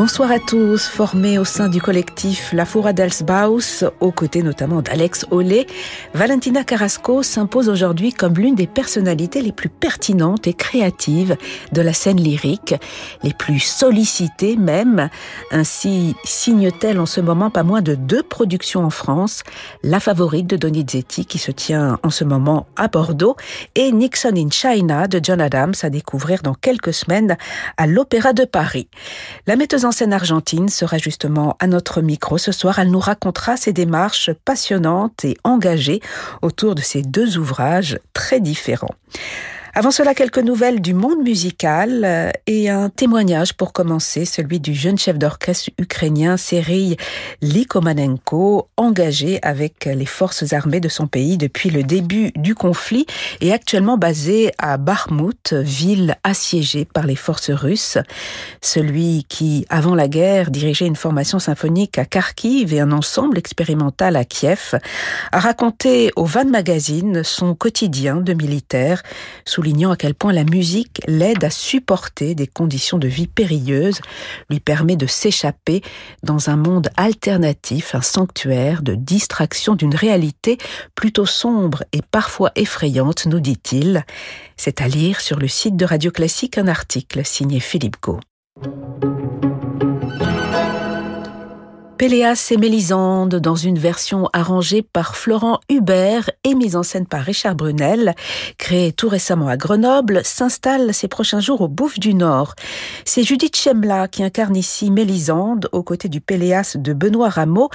Bonsoir à tous, formés au sein du collectif La Fura d'Alsbaus, aux côtés notamment d'Alex Olé, Valentina Carrasco s'impose aujourd'hui comme l'une des personnalités les plus pertinentes et créatives de la scène lyrique, les plus sollicitées même. Ainsi signe-t-elle en ce moment pas moins de deux productions en France, La Favorite de Donizetti qui se tient en ce moment à Bordeaux et Nixon in China de John Adams à découvrir dans quelques semaines à l'Opéra de Paris. La metteuse en scène argentine sera justement à notre micro ce soir. Elle nous racontera ses démarches passionnantes et engagées autour de ces deux ouvrages très différents. Avant cela, quelques nouvelles du monde musical euh, et un témoignage pour commencer, celui du jeune chef d'orchestre ukrainien Serhiy Likomanenko, engagé avec les forces armées de son pays depuis le début du conflit et actuellement basé à Bakhmut, ville assiégée par les forces russes. Celui qui, avant la guerre, dirigeait une formation symphonique à Kharkiv et un ensemble expérimental à Kiev, a raconté au Van Magazine son quotidien de militaire soulignant à quel point la musique l'aide à supporter des conditions de vie périlleuses, lui permet de s'échapper dans un monde alternatif, un sanctuaire de distraction d'une réalité plutôt sombre et parfois effrayante, nous dit-il. C'est à lire sur le site de Radio Classique un article signé Philippe Gau. Péléas et Mélisande dans une version arrangée par Florent Hubert et mise en scène par Richard Brunel, créée tout récemment à Grenoble, s'installe ces prochains jours au Bouffe du Nord. C'est Judith Chemla qui incarne ici Mélisande aux côtés du Péléas de Benoît Rameau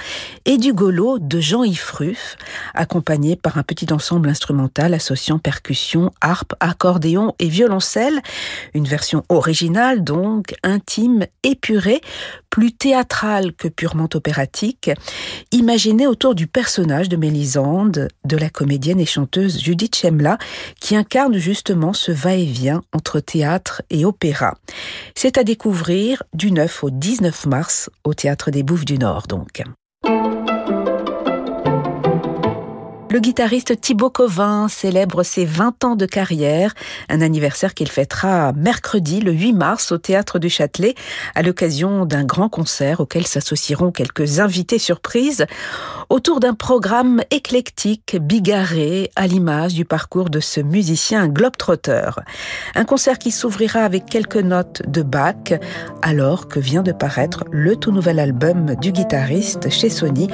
et du Golo de Jean-Yves Ruff, accompagné par un petit ensemble instrumental associant percussion, harpe, accordéon et violoncelle. Une version originale donc, intime, épurée, plus théâtrale que purement opératique, imaginée autour du personnage de Mélisande, de la comédienne et chanteuse Judith Chemla, qui incarne justement ce va-et-vient entre théâtre et opéra. C'est à découvrir du 9 au 19 mars au Théâtre des Bouffes du Nord donc. Le guitariste Thibaut Covin célèbre ses 20 ans de carrière, un anniversaire qu'il fêtera mercredi le 8 mars au Théâtre du Châtelet à l'occasion d'un grand concert auquel s'associeront quelques invités surprises autour d'un programme éclectique, bigarré, à l'image du parcours de ce musicien globetrotter. Un concert qui s'ouvrira avec quelques notes de Bach alors que vient de paraître le tout nouvel album du guitariste chez Sony,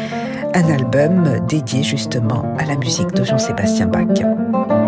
un album dédié justement à la musique de Jean-Sébastien Bach.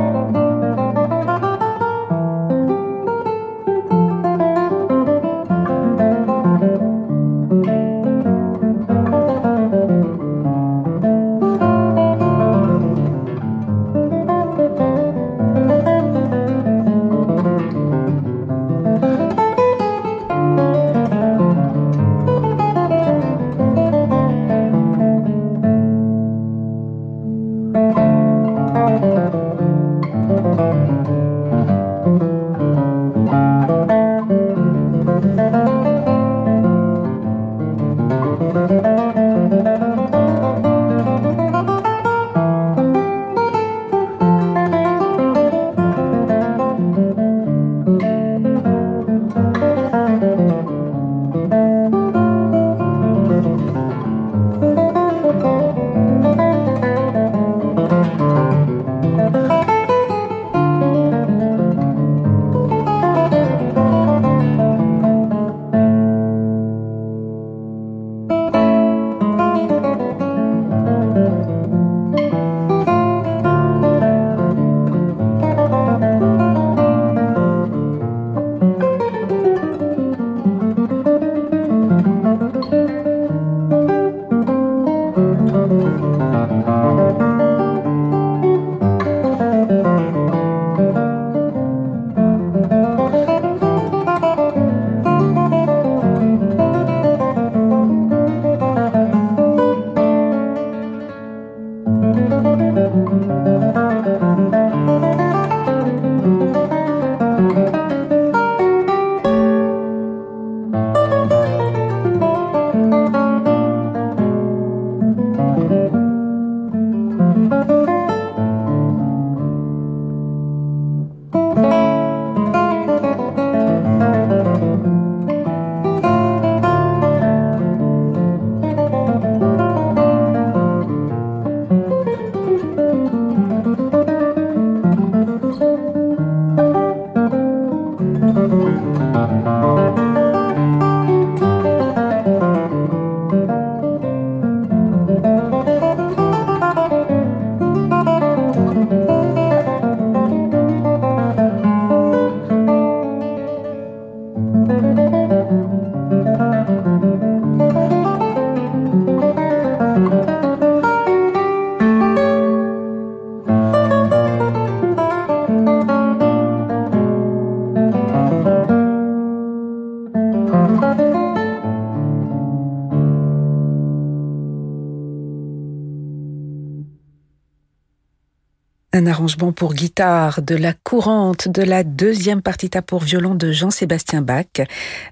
Un arrangement pour guitare de la courante de la deuxième partita pour violon de Jean-Sébastien Bach.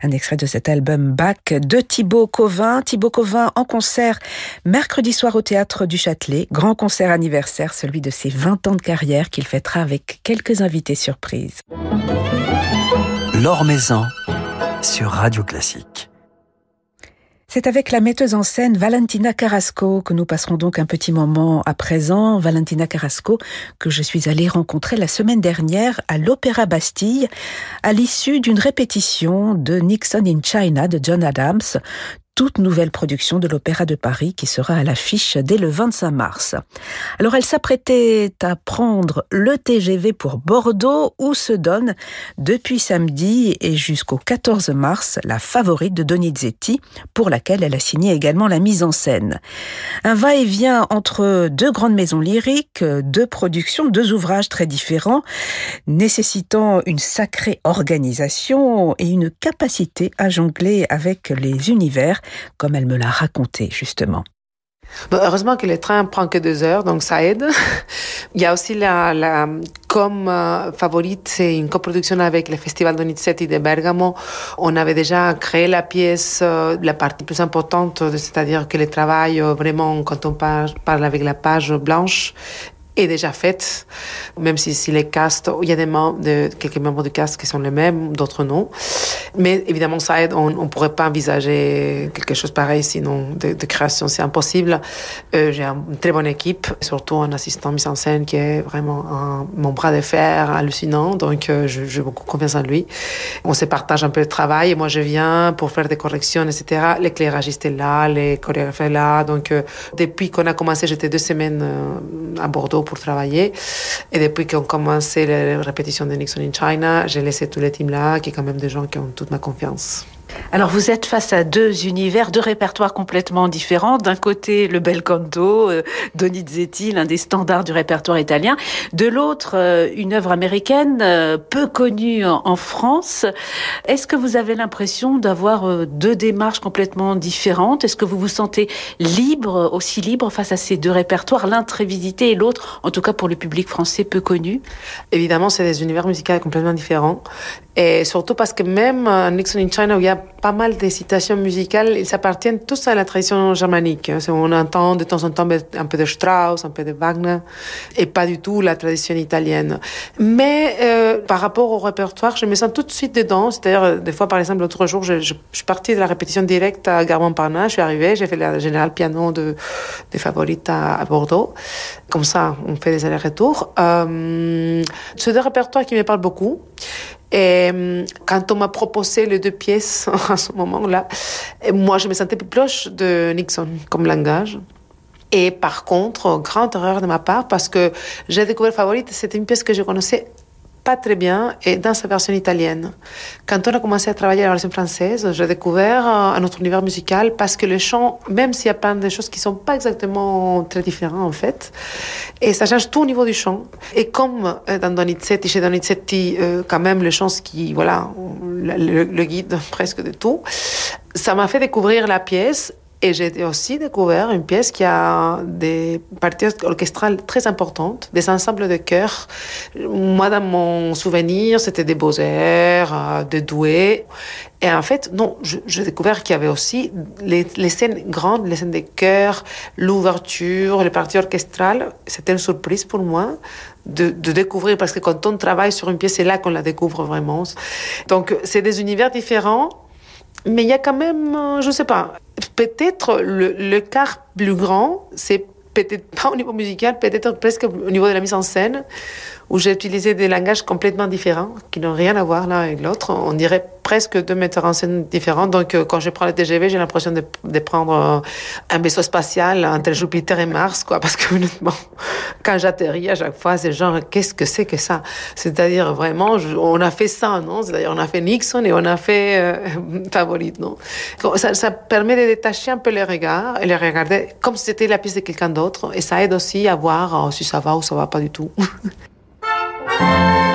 Un extrait de cet album Bach de Thibaut Covin. Thibaut Covin en concert mercredi soir au théâtre du Châtelet. Grand concert anniversaire, celui de ses 20 ans de carrière qu'il fêtera avec quelques invités surprises. L'Or sur Radio Classique. C'est avec la metteuse en scène Valentina Carrasco que nous passerons donc un petit moment à présent. Valentina Carrasco que je suis allée rencontrer la semaine dernière à l'Opéra Bastille à l'issue d'une répétition de Nixon in China de John Adams, toute nouvelle production de l'Opéra de Paris qui sera à l'affiche dès le 25 mars. Alors elle s'apprêtait à prendre le TGV pour Bordeaux où se donne depuis samedi et jusqu'au 14 mars la favorite de Donizetti pour laquelle elle a signé également la mise en scène. Un va-et-vient entre deux grandes maisons lyriques, deux productions, deux ouvrages très différents nécessitant une sacrée organisation et une capacité à jongler avec les univers comme elle me l'a raconté justement. heureusement que le train prend que deux heures, donc ça aide. Il y a aussi la, comme euh, favorite, c'est une coproduction avec le Festival Donizetti de Bergamo. On avait déjà créé la pièce, euh, la partie plus importante, c'est-à-dire que le travail, euh, vraiment, quand on parle avec la page blanche, est déjà faite, même si, les castes, il y a des membres de, quelques membres du cast qui sont les mêmes, d'autres non. Mais évidemment, ça aide. On ne pourrait pas envisager quelque chose pareil, sinon de, création, c'est impossible. Euh, J'ai une très bonne équipe, surtout un assistant mise en scène qui est vraiment mon bras de fer hallucinant. Donc, euh, j'ai beaucoup confiance en lui. On se partage un peu le travail. Et moi, je viens pour faire des corrections, etc. L'éclairage était là, les chorégraphes là. Donc, euh, depuis qu'on a commencé, j'étais deux semaines à Bordeaux pour travailler. Et depuis qu'on commencé les répétitions de Nixon in China, j'ai laissé tous les teams là, qui est quand même des gens qui ont toute ma confiance. Alors vous êtes face à deux univers, deux répertoires complètement différents. D'un côté le bel canto, euh, Donizetti, l'un des standards du répertoire italien. De l'autre, euh, une œuvre américaine euh, peu connue en, France. Est-ce que vous avez l'impression d'avoir deux démarches complètement différentes? Est-ce que vous vous sentez libre, aussi libre face à ces deux répertoires, l'un très visité et l'autre, en tout cas pour le public français, peu connu? Évidemment, c'est des univers musicaux complètement différents. Et surtout parce que même Nixon in China, où il y a pas mal de citations musicales, ils appartiennent tous à la tradition germanique. On entend de temps en temps un peu de Strauss, un peu de Wagner, et pas du tout la tradition italienne. Mais euh, par rapport au répertoire, je me sens tout de suite dedans. C'est-à-dire, des fois, par exemple, l'autre jour, je, je, suis partie de la répétition directe à Garmont-Parnasse, je suis arrivée, j'ai fait le général piano de, des favorites à, à, Bordeaux. Comme ça, on fait des allers-retours. Euh, c'est des répertoires qui me parlent beaucoup. Et euh, quand on m'a proposé les deux pièces à ce moment-là, moi, je me sentais plus proche de Nixon comme langage. Et par contre, grande erreur de ma part, parce que j'ai découvert Favorite, c'était une pièce que je connaissais pas très bien et dans sa version italienne. Quand on a commencé à travailler la version française, j'ai découvert un autre univers musical parce que le chant, même s'il y a plein de choses qui sont pas exactement très différentes en fait, et ça change tout au niveau du chant. Et comme dans Donizetti, chez Donizetti, euh, quand même le chant, qui, voilà, le guide presque de tout, ça m'a fait découvrir la pièce et j'ai aussi découvert une pièce qui a des parties orchestrales très importantes, des ensembles de chœurs. Moi, dans mon souvenir, c'était des beaux airs, euh, des doués. Et en fait, non, j'ai découvert qu'il y avait aussi les, scènes grandes, les scènes de chœurs, l'ouverture, les parties orchestrales. C'était une surprise pour moi de, découvrir, parce que quand on travaille sur une pièce, c'est là qu'on la découvre vraiment. Donc, c'est des univers différents mais il y a quand même, euh, je ne sais pas, peut-être le, le quart plus grand, c'est peut-être pas au niveau musical, peut-être presque au niveau de la mise en scène, où j'ai utilisé des langages complètement différents, qui n'ont rien à voir l'un avec l'autre. On dirait presque deux metteurs en scène différents. Donc, euh, quand je prends le TGV, j'ai l'impression de, prendre euh, un vaisseau spatial entre Jupiter et Mars, quoi. Parce que, honnêtement, quand j'atterris à chaque fois, c'est genre, qu'est-ce que c'est que ça? C'est-à-dire, vraiment, on a fait ça, non? C'est-à-dire, on a fait Nixon et on a fait euh, Favorite, non? Ça, permet de détacher un peu les regards et les regarder comme si c'était la pièce de quelqu'un d'autre. Et ça aide aussi à voir si ça va ou ça va pas du tout. Bye.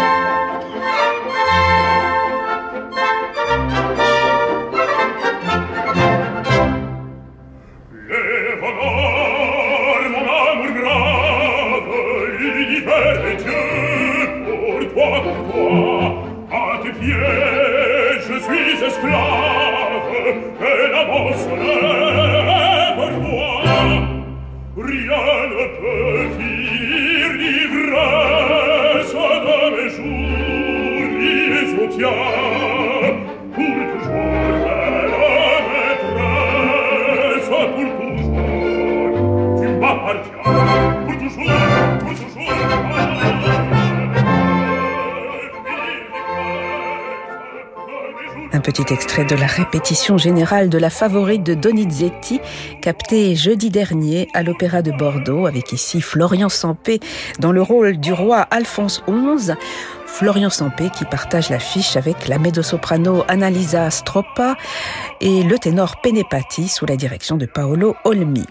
Petit extrait de la répétition générale de la favorite de Donizetti, captée jeudi dernier à l'Opéra de Bordeaux, avec ici Florian Sampé dans le rôle du roi Alphonse XI. Florian Sampé qui partage l'affiche avec la mezzo-soprano Annalisa Stroppa et le ténor Penepati sous la direction de Paolo Olmi.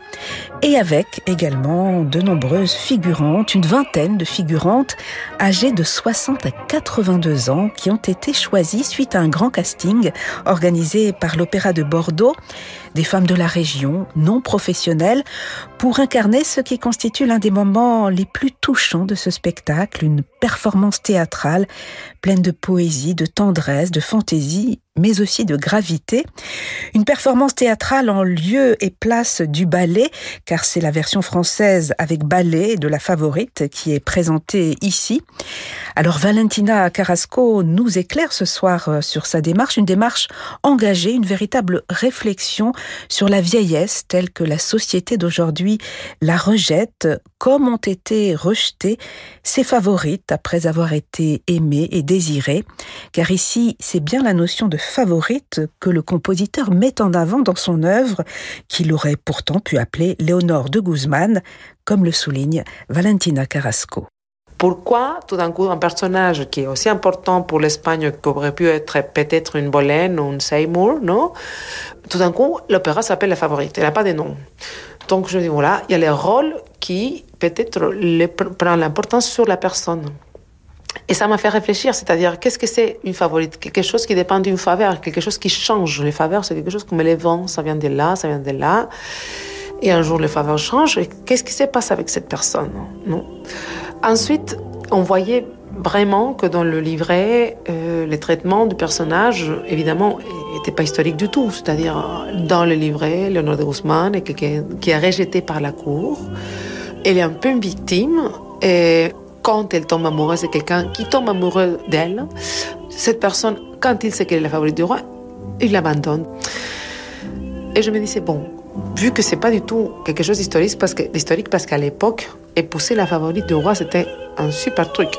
Et avec également de nombreuses figurantes, une vingtaine de figurantes âgées de 60 à 82 ans qui ont été choisies suite à un grand casting organisé par l'Opéra de Bordeaux des femmes de la région, non professionnelles, pour incarner ce qui constitue l'un des moments les plus touchants de ce spectacle, une performance théâtrale pleine de poésie, de tendresse, de fantaisie mais aussi de gravité. Une performance théâtrale en lieu et place du ballet, car c'est la version française avec ballet de la favorite qui est présentée ici. Alors Valentina Carrasco nous éclaire ce soir euh, sur sa démarche, une démarche engagée, une véritable réflexion sur la vieillesse telle que la société d'aujourd'hui la rejette, comme ont été rejetées ses favorites après avoir été aimées et désirées. Car ici, c'est bien la notion de favorite que le compositeur met en avant dans son œuvre, qu'il aurait pourtant pu appeler Léonore de Guzman, comme le souligne Valentina Carrasco. Pourquoi tout d'un coup un personnage qui est aussi important pour l'Espagne qu'aurait pu être peut-être une Bolène ou une Seymour, non Tout d'un coup, l'opéra s'appelle La Favorite, elle n'a pas de nom. Donc je dis voilà, il y a les rôles qui peut-être prennent l'importance sur la personne. Et ça m'a fait réfléchir, c'est-à-dire qu'est-ce que c'est une favorite? Quelque chose qui dépend d'une faveur, quelque chose qui change. Les faveurs, c'est quelque chose comme les vents, ça vient de là, ça vient de là. Et un jour, les faveurs changent. Et qu'est-ce qui se passe avec cette personne? Non Ensuite, on voyait vraiment que dans le livret, euh, les traitements du personnage, évidemment, n'étaient pas historiques du tout. C'est-à-dire, dans le livret, Léonore de Guzman est quelqu'un qui est rejeté par la cour. Elle est un peu une victime. Et quand elle tombe amoureuse de quelqu'un qui tombe amoureux d'elle, cette personne, quand il sait qu'elle est la favorite du roi, il l'abandonne. Et je me disais, bon, vu que c'est pas du tout quelque chose d'historique, parce que, d'historique parce qu'à l'époque, épouser la favorite du roi, c'était un super truc.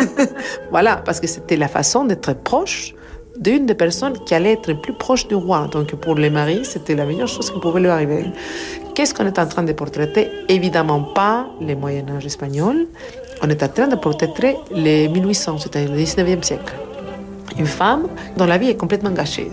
voilà, parce que c'était la façon d'être proche d'une des personnes qui allait être plus proche du roi. Donc pour les maris, c'était la meilleure chose qui pouvait lui arriver. Qu'est-ce qu'on est en train de portraiter? Évidemment pas les Moyen Âge espagnols, on est en train de portraiter les 1800, c'est-à-dire le 19e siècle. Une femme dont la vie est complètement gâchée.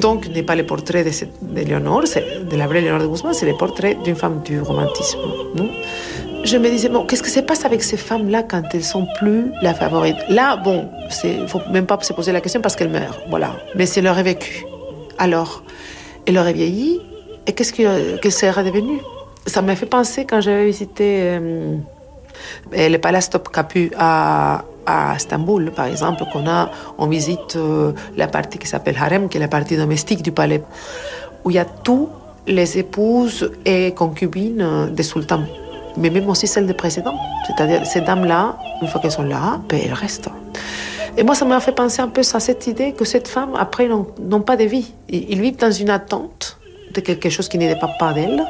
donc, n'est pas le portrait de, de Léonore, de la vraie Léonore de Guzman, c'est le portrait d'une femme du romantisme. je me disais, bon, qu'est-ce que se passe avec ces femmes-là quand elles sont plus la favorite? Là, bon, il faut même pas se poser la question parce qu'elles meurent, voilà. Mais c'est leur vécu. Alors, elle aurait vieilli, et qu'est-ce qu'elle serait devenue? Ça m'a fait penser quand j'avais visité euh, le Palace Top Capu à, à Istanbul, par exemple, qu'on a, on visite euh, la partie qui s'appelle harem, qui est la partie domestique du palais, où il y a tous les épouses et concubines des sultans, mais même aussi celles des précédents. C'est-à-dire, ces dames-là, une fois qu'elles sont là, ben, elles restent. Et moi, ça m'a fait penser un peu à cette idée que cette femme, après, n'ont pas de vie. Ils vivent dans une attente de quelque chose qui ne dépend pas d'elles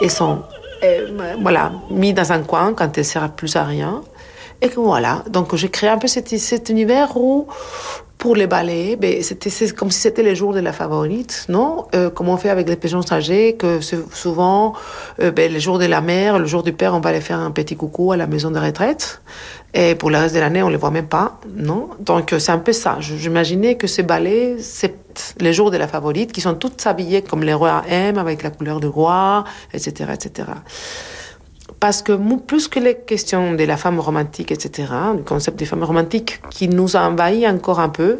et sont euh, voilà, mis dans un coin quand elles ne servent plus à rien. Et voilà, donc j'ai créé un peu cet, univers où Pour les ballets, ben, c'était comme si c'était les jours de la favorite, non? Euh, Comme on fait avec les pigeons âgées, que souvent, euh, ben, les jours de la mère, le jour du père, on va aller faire un petit coucou à la maison de retraite. Et pour le reste de l'année, on les voit même pas, non? Donc c'est un peu ça. J'imaginais que ces ballets, c'est les jours de la favorite, qui sont toutes habillées comme les rois aiment, avec la couleur du roi, etc., etc. Parce que plus que les questions de la femme romantique, etc., le concept de femme romantique qui nous a envahi encore un peu,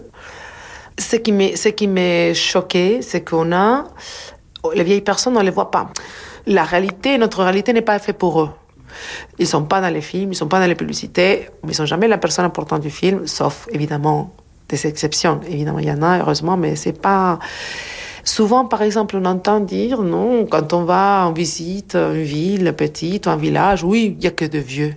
ce qui m'est choqué, c'est qu'on a, les vieilles personnes, on ne les voit pas. La réalité, notre réalité n'est pas faite pour eux. Ils sont pas dans les films, ils sont pas dans les publicités, mais ils sont jamais la personne importante du film, sauf évidemment des exceptions. Évidemment, il y en a, heureusement, mais c'est pas. Souvent, par exemple, on entend dire, non, quand on va en visite une ville petite, un village, oui, il y a que de vieux.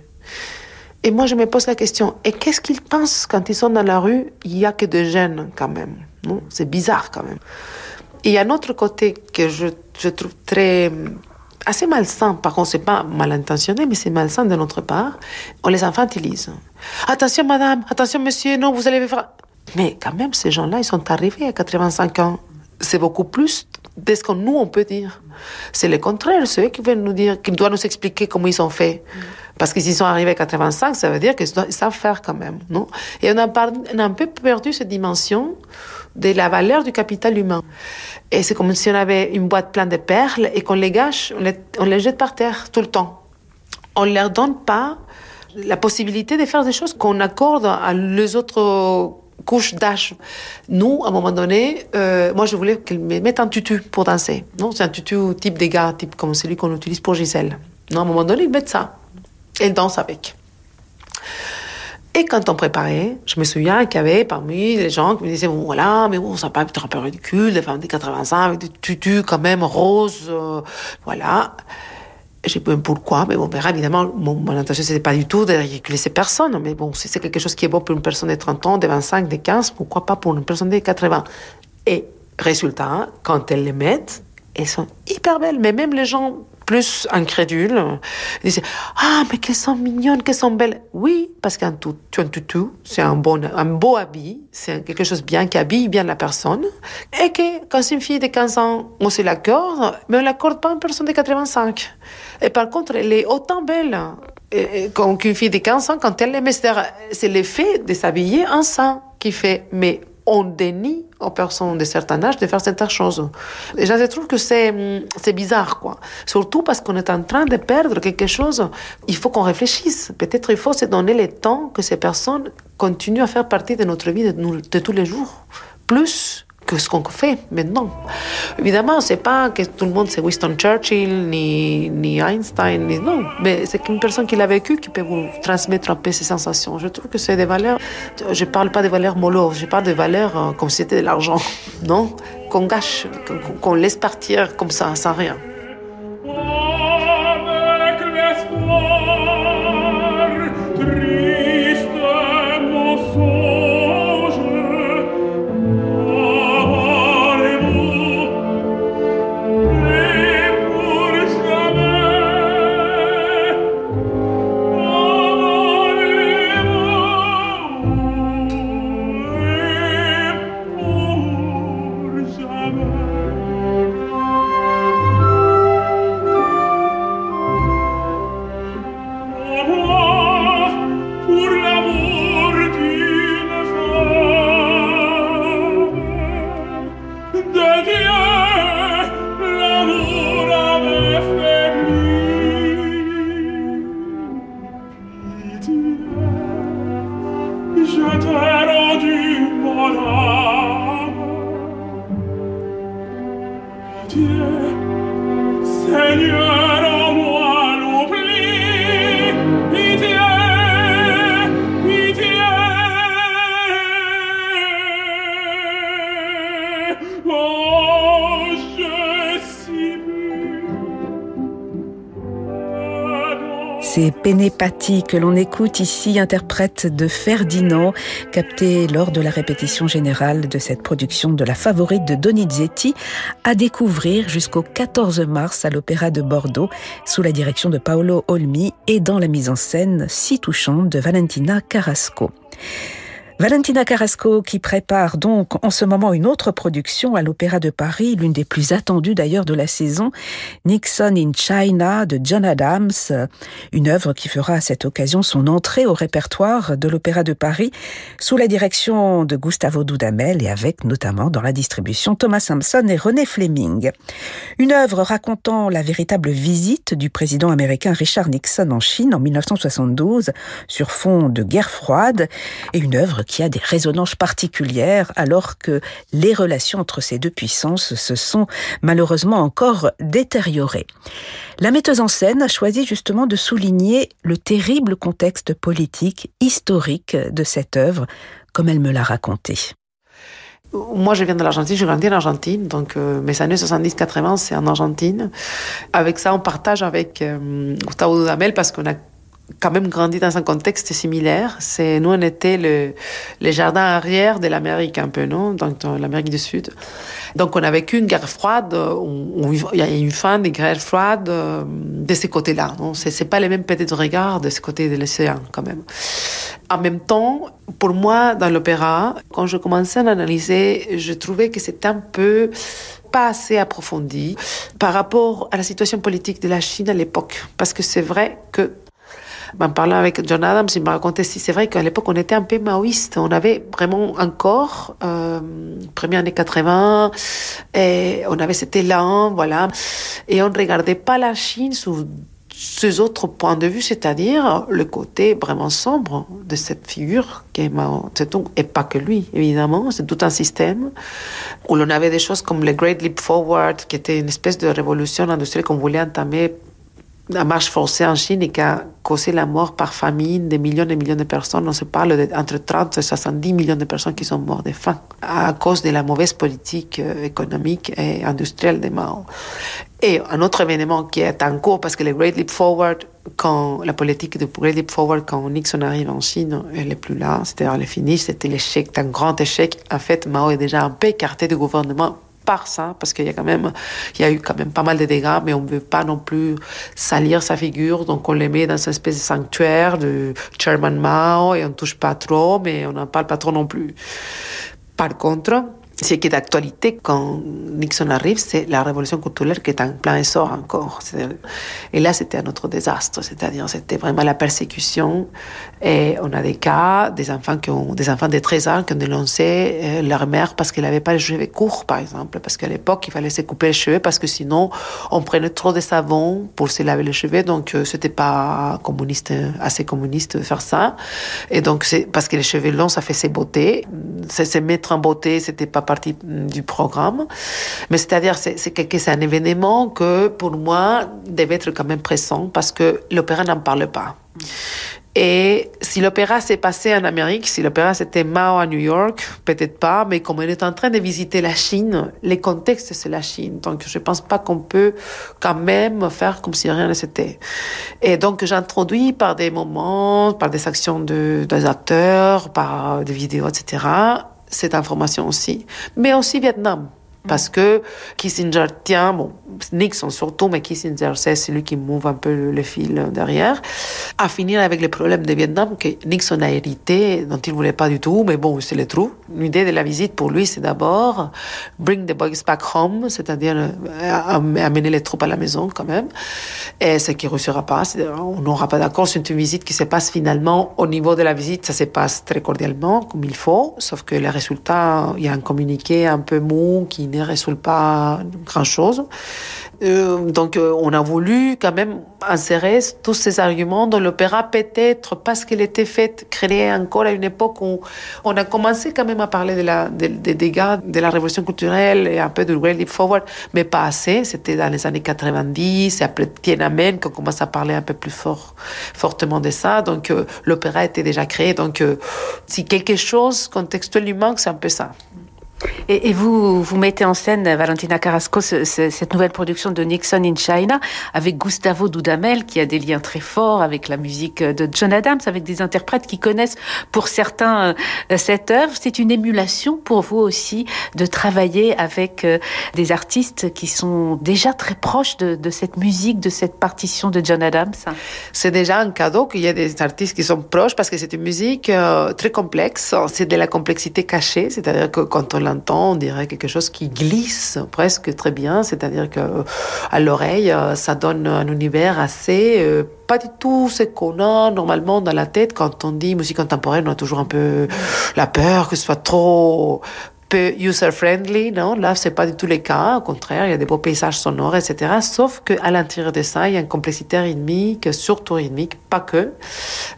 Et moi, je me pose la question, et qu'est-ce qu'ils pensent quand ils sont dans la rue Il y a que de jeunes, quand même. Non, c'est bizarre, quand même. Et il y a un autre côté que je, je trouve très assez malsain. Par contre, c'est pas mal intentionné, mais c'est malsain de notre part. On les infantilise. Attention, madame, attention, monsieur, non, vous allez faire. Mais quand même, ces gens-là, ils sont arrivés à 85 ans c'est beaucoup plus de ce que nous, on peut dire. C'est le contraire, c'est eux qui veulent nous dire, qui doivent nous expliquer comment ils ont fait. Parce que s'ils sont arrivés à 85, ça veut dire qu'ils savent faire quand même, non? Et on a, on a un peu perdu cette dimension de la valeur du capital humain. Et c'est comme si on avait une boîte pleine de perles et qu'on les gâche, on les, on les jette par terre tout le temps. On ne leur donne pas la possibilité de faire des choses qu'on accorde à les autres couche d'âge. Nous, à un moment donné, euh, moi, je voulais qu'elle me mette un tutu pour danser. Non, c'est un tutu type des gars, type comme celui qu'on utilise pour Gisèle. Non, à un moment donné, ils mettent ça. Elle danse avec. Et quand on préparait, je me souviens qu'il y avait parmi les gens qui me disaient, bon, voilà, mais bon, ça peut être un peu ridicule, des femmes des 85 avec des tutus quand même roses, euh, voilà. J'ai pas pourquoi, mais on verra évidemment. Mon, mon intention, c'était pas du tout de ridiculiser ces personnes, mais bon, si c'est quelque chose qui est bon pour une personne de 30 ans, de 25, de 15, pourquoi pas pour une personne de 80 Et résultat, quand elles les mettent, elles sont hyper belles, mais même les gens plus incrédules disaient Ah, mais qu'elles sont mignonnes, qu'elles sont belles. Oui, parce qu'un tutu, c'est un, bon, un beau habit, c'est quelque chose bien qui habille bien la personne. Et que quand c'est une fille de 15 ans, on se l'accorde, mais on ne l'accorde pas à une personne de 85. Et par contre, elle est autant belle qu'une fille de 15 ans quand elle aime. C'est l'effet de s'habiller en ça qui fait. Mais on dénie aux personnes de certain âge de faire certaines choses. Et je trouve que c'est, c'est bizarre, quoi. Surtout parce qu'on est en train de perdre quelque chose. Il faut qu'on réfléchisse. Peut-être il faut se donner le temps que ces personnes continuent à faire partie de notre vie de, de tous les jours. Plus que ce qu'on fait maintenant. Évidemment, c'est pas que tout le monde c'est Winston Churchill, ni, ni Einstein, ni, non, mais c'est qu'une personne qui l'a vécu qui peut vous transmettre un peu ces sensations. Je trouve que c'est des valeurs, je parle pas des valeurs mollo, je parle des valeurs euh, comme si c'était de l'argent, non? Qu'on gâche, qu'on laisse partir comme ça, sans rien. C'est Pénépati que l'on écoute ici, interprète de Ferdinand, capté lors de la répétition générale de cette production de la favorite de Donizetti, à découvrir jusqu'au 14 mars à l'Opéra de Bordeaux, sous la direction de Paolo Olmi et dans la mise en scène si touchante de Valentina Carrasco. Valentina Carrasco qui prépare donc en ce moment une autre production à l'Opéra de Paris, l'une des plus attendues d'ailleurs de la saison, Nixon in China de John Adams, une œuvre qui fera à cette occasion son entrée au répertoire de l'Opéra de Paris sous la direction de Gustavo Dudamel et avec notamment dans la distribution Thomas Sampson et René Fleming. Une œuvre racontant la véritable visite du président américain Richard Nixon en Chine en 1972 sur fond de guerre froide et une œuvre qui a des résonances particulières alors que les relations entre ces deux puissances se sont malheureusement encore détériorées. La metteuse en scène a choisi justement de souligner le terrible contexte politique, historique de cette œuvre, comme elle me l'a raconté. Moi, je viens de l'Argentine, je grandi en Argentine, donc euh, mes années 70-80, c'est en Argentine. Avec ça, on partage avec euh, Gustavo Dudamel parce qu'on a quand même grandi dans un contexte similaire. C'est nous on était le, les jardins arrière de l'Amérique un peu, non? Donc l'Amérique du Sud. Donc on a vécu une guerre froide. il y a une fin des guerres froides euh, de ces côtés-là. Non? C'est, pas les mêmes peut-être regards de ce côté de l'océan quand même. En même temps, pour moi, dans l'opéra, quand je commençais à analyser, je trouvais que c'était un peu pas assez approfondi par rapport à la situation politique de la Chine à l'époque. Parce que c'est vrai que en parlant avec John Adams, il m'a raconté si c'est vrai qu'à l'époque on était un peu maoïste. On avait vraiment encore, euh, première année 80, et on avait cet élan, voilà. Et on ne regardait pas la Chine sous ces autres points de vue, c'est-à-dire le côté vraiment sombre de cette figure qui est Mao Zedong, et pas que lui, évidemment, c'est tout un système où l'on avait des choses comme le Great Leap Forward, qui était une espèce de révolution industrielle qu'on voulait entamer la marche forcée en Chine et qui a causé la mort par famine de millions et millions de personnes. On se parle d'entre 30 et 70 millions de personnes qui sont mortes de faim à cause de la mauvaise politique euh, économique et industrielle de Mao. Et un autre événement qui est en cours, parce que le Great Leap Forward, quand la politique de Great Leap Forward, quand Nixon arrive en Chine, elle n'est plus là, c'est-à-dire elle est finie, c'était l'échec, un grand échec. En fait, Mao est déjà un peu écarté du gouvernement parce qu'il y a quand même, il y a eu quand même pas mal de dégâts, mais on ne veut pas non plus salir sa figure, donc on les met dans une espèce de sanctuaire de Chairman Mao et on touche pas trop, mais on n'en parle pas trop non plus. Par contre, ce qui est d'actualité quand Nixon arrive, c'est la révolution culturelle qui est en plein essor encore. Et là, c'était un autre désastre, c'est-à-dire c'était vraiment la persécution. Et on a des cas, des enfants qui ont, des enfants de 13 ans qui ont dénoncé euh, leur mère parce qu'elle n'avait pas les cheveux courts, par exemple, parce qu'à l'époque, il fallait se couper les cheveux parce que sinon, on prenait trop de savon pour se laver les cheveux, donc euh, c'était pas communiste, assez communiste de faire ça. Et donc, c'est parce que les cheveux longs, ça fait ses beautés. Se mettre en beauté, c'était pas partie du programme. Mais c'est-à-dire, c'est, c'est un événement que, pour moi, devait être quand même pressant parce que l'opéra n'en parle pas. Et si l'opéra s'est passé en Amérique, si l'opéra c'était Mao à New York, peut-être pas, mais comme on est en train de visiter la Chine, les contextes c'est la Chine. Donc je pense pas qu'on peut quand même faire comme si rien ne s'était. Et donc j'introduis par des moments, par des actions de, des acteurs, par des vidéos, etc cette information aussi, mais aussi Vietnam. Parce que Kissinger tient, bon, Nixon surtout, mais Kissinger, c'est celui qui mouve un peu le, fil derrière, à finir avec les problèmes de Vietnam que Nixon a hérité, dont il ne voulait pas du tout, mais bon, c'est le trou. L'idée de la visite pour lui, c'est d'abord bring the boys back home, c'est-à-dire euh, amener les troupes à la maison quand même. Et ce qui ne réussira pas, on n'aura pas d'accord, c'est une visite qui se passe finalement au niveau de la visite, ça se passe très cordialement, comme il faut, sauf que les résultats, il y a un communiqué un peu mou qui ne résout pas grand-chose. Euh, donc, euh, on a voulu quand même insérer tous ces arguments dans l'opéra, peut-être parce qu'il était fait, créé encore à une époque où on a commencé quand même à parler de des dégâts de la révolution culturelle et un peu du Great Leap Forward, mais pas assez. C'était dans les années 90, et après Tiananmen qu'on commence à parler un peu plus fort, fortement de ça. Donc, euh, l'opéra était déjà créé. Donc, si quelque chose contextuellement, c'est un peu ça. Et, vous, mettez en scène, Valentina Carrasco, cette nouvelle production de Nixon in China avec Gustavo Dudamel, qui a des liens très forts avec la musique de John Adams, avec des interprètes qui connaissent pour certains euh, cette œuvre. C'est une émulation pour vous aussi de travailler avec euh, des artistes qui sont déjà très proches de, cette musique, de cette partition de John Adams. C'est déjà un cadeau qu'il y ait des artistes qui sont proches parce que c'est une musique euh, très complexe. C'est de la complexité cachée, c'est-à-dire que quand on on dirait quelque chose qui glisse presque très bien, c'est-à-dire que à l'oreille, euh, ça donne un univers assez euh, pas du tout ce qu'on a normalement dans la tête quand on dit musique contemporaine. On a toujours un peu la peur que ce soit trop user-friendly, non? Là, c'est pas du tout le cas. Au contraire, il y a des beaux paysages sonores, etc. Sauf qu'à l'intérieur de ça, il y a une complexité rythmique, surtout rythmique, pas que,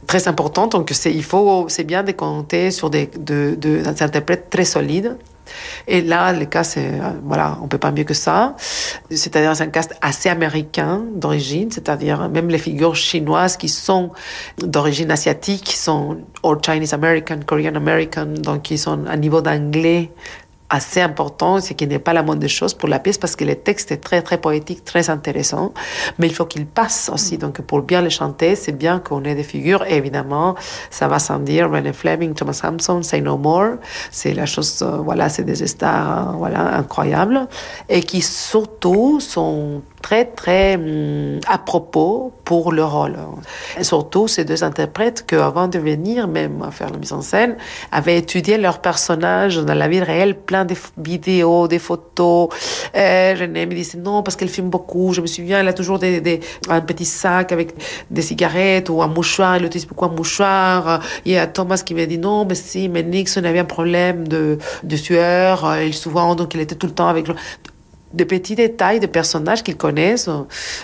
très importante. Donc, il faut, c'est bien de compter sur des, de, de, des interprètes très solides et là, le cas, c'est, euh, voilà, on peut pas mieux que ça. C'est-à-dire, c'est un cast assez américain d'origine, c'est-à-dire même les figures chinoises qui sont d'origine asiatique, sont or Chinese American, Korean American, donc qui sont à niveau d'anglais assez important, ce qui n'est pas la moindre chose pour la pièce parce que le texte est très très poétique, très intéressant, mais il faut qu'il passe aussi. Donc pour bien le chanter, c'est bien qu'on ait des figures. évidemment, ça va sans dire, René Fleming, Thomas Sampson, Say No More, c'est la chose, euh, voilà, c'est des stars, euh, voilà, incroyables et qui surtout sont très, très hum, à propos pour le rôle. Et surtout, ces deux interprètes qui, avant de venir même à faire la mise en scène, avaient étudié leurs personnages dans la vie réelle, plein de vidéos, des photos. Et René me disait non, parce qu'elle filme beaucoup. Je me souviens, elle a toujours des, des, un petit sac avec des cigarettes ou un mouchoir. Elle utilise beaucoup un mouchoir. Il y a Thomas qui m'a dit non, mais si, mais Nixon avait un problème de, de sueur. Il souvent, donc il était tout le temps avec de petits détails de personnages qu'ils connaissent,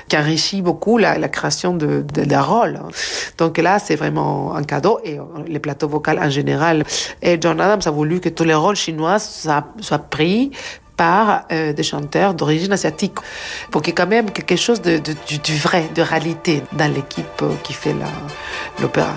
qui enrichit beaucoup la, création de, de, rôle. Donc là, c'est vraiment un cadeau et euh, les plateaux vocaux en général. Et John Adams a voulu que tous les rôles chinois soient, pris par euh, des chanteurs d'origine asiatique, pour qu'il y ait quand même quelque chose de, du, vrai, de réalité dans l'équipe euh, qui fait l'opéra.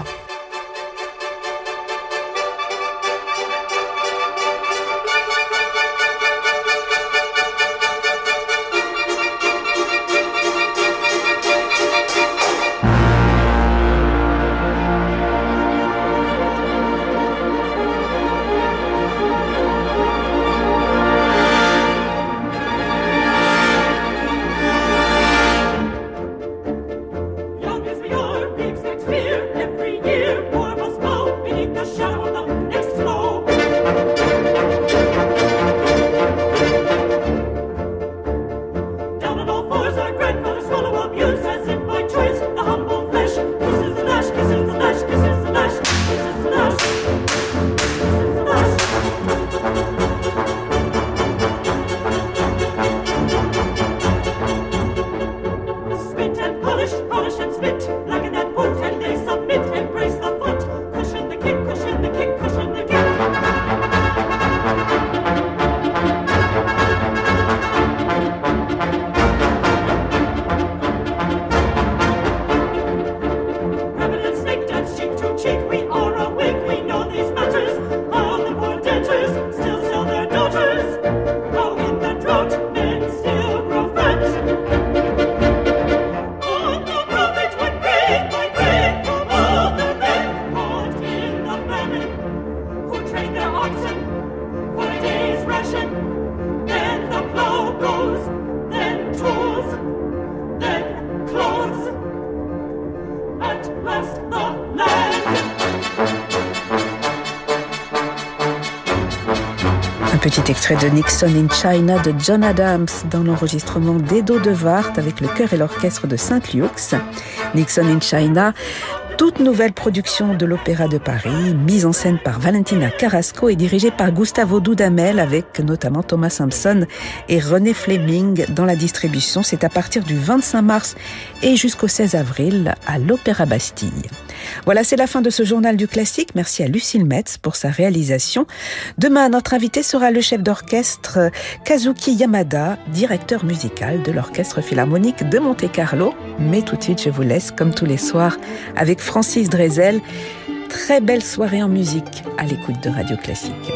Petit extrait de Nixon in China de John Adams dans l'enregistrement d'Edo de Wart avec le chœur et l'orchestre de Saint-Lux. Nixon in China, toute nouvelle production de l'Opéra de Paris, mise en scène par Valentina Carrasco et dirigée par Gustavo Dudamel avec notamment Thomas Sampson et René Fleming dans la distribution. C'est à partir du 25 mars et jusqu'au 16 avril à l'Opéra Bastille. Voilà, c'est la fin de ce journal du classique. Merci à Lucille Metz pour sa réalisation. Demain, notre invité sera le chef d'orchestre Kazuki Yamada, directeur musical de l'Orchestre Philharmonique de Monte-Carlo. Mais tout de suite, je vous laisse, comme tous les soirs, avec Francis Drezel. Très belle soirée en musique à l'écoute de Radio Classique.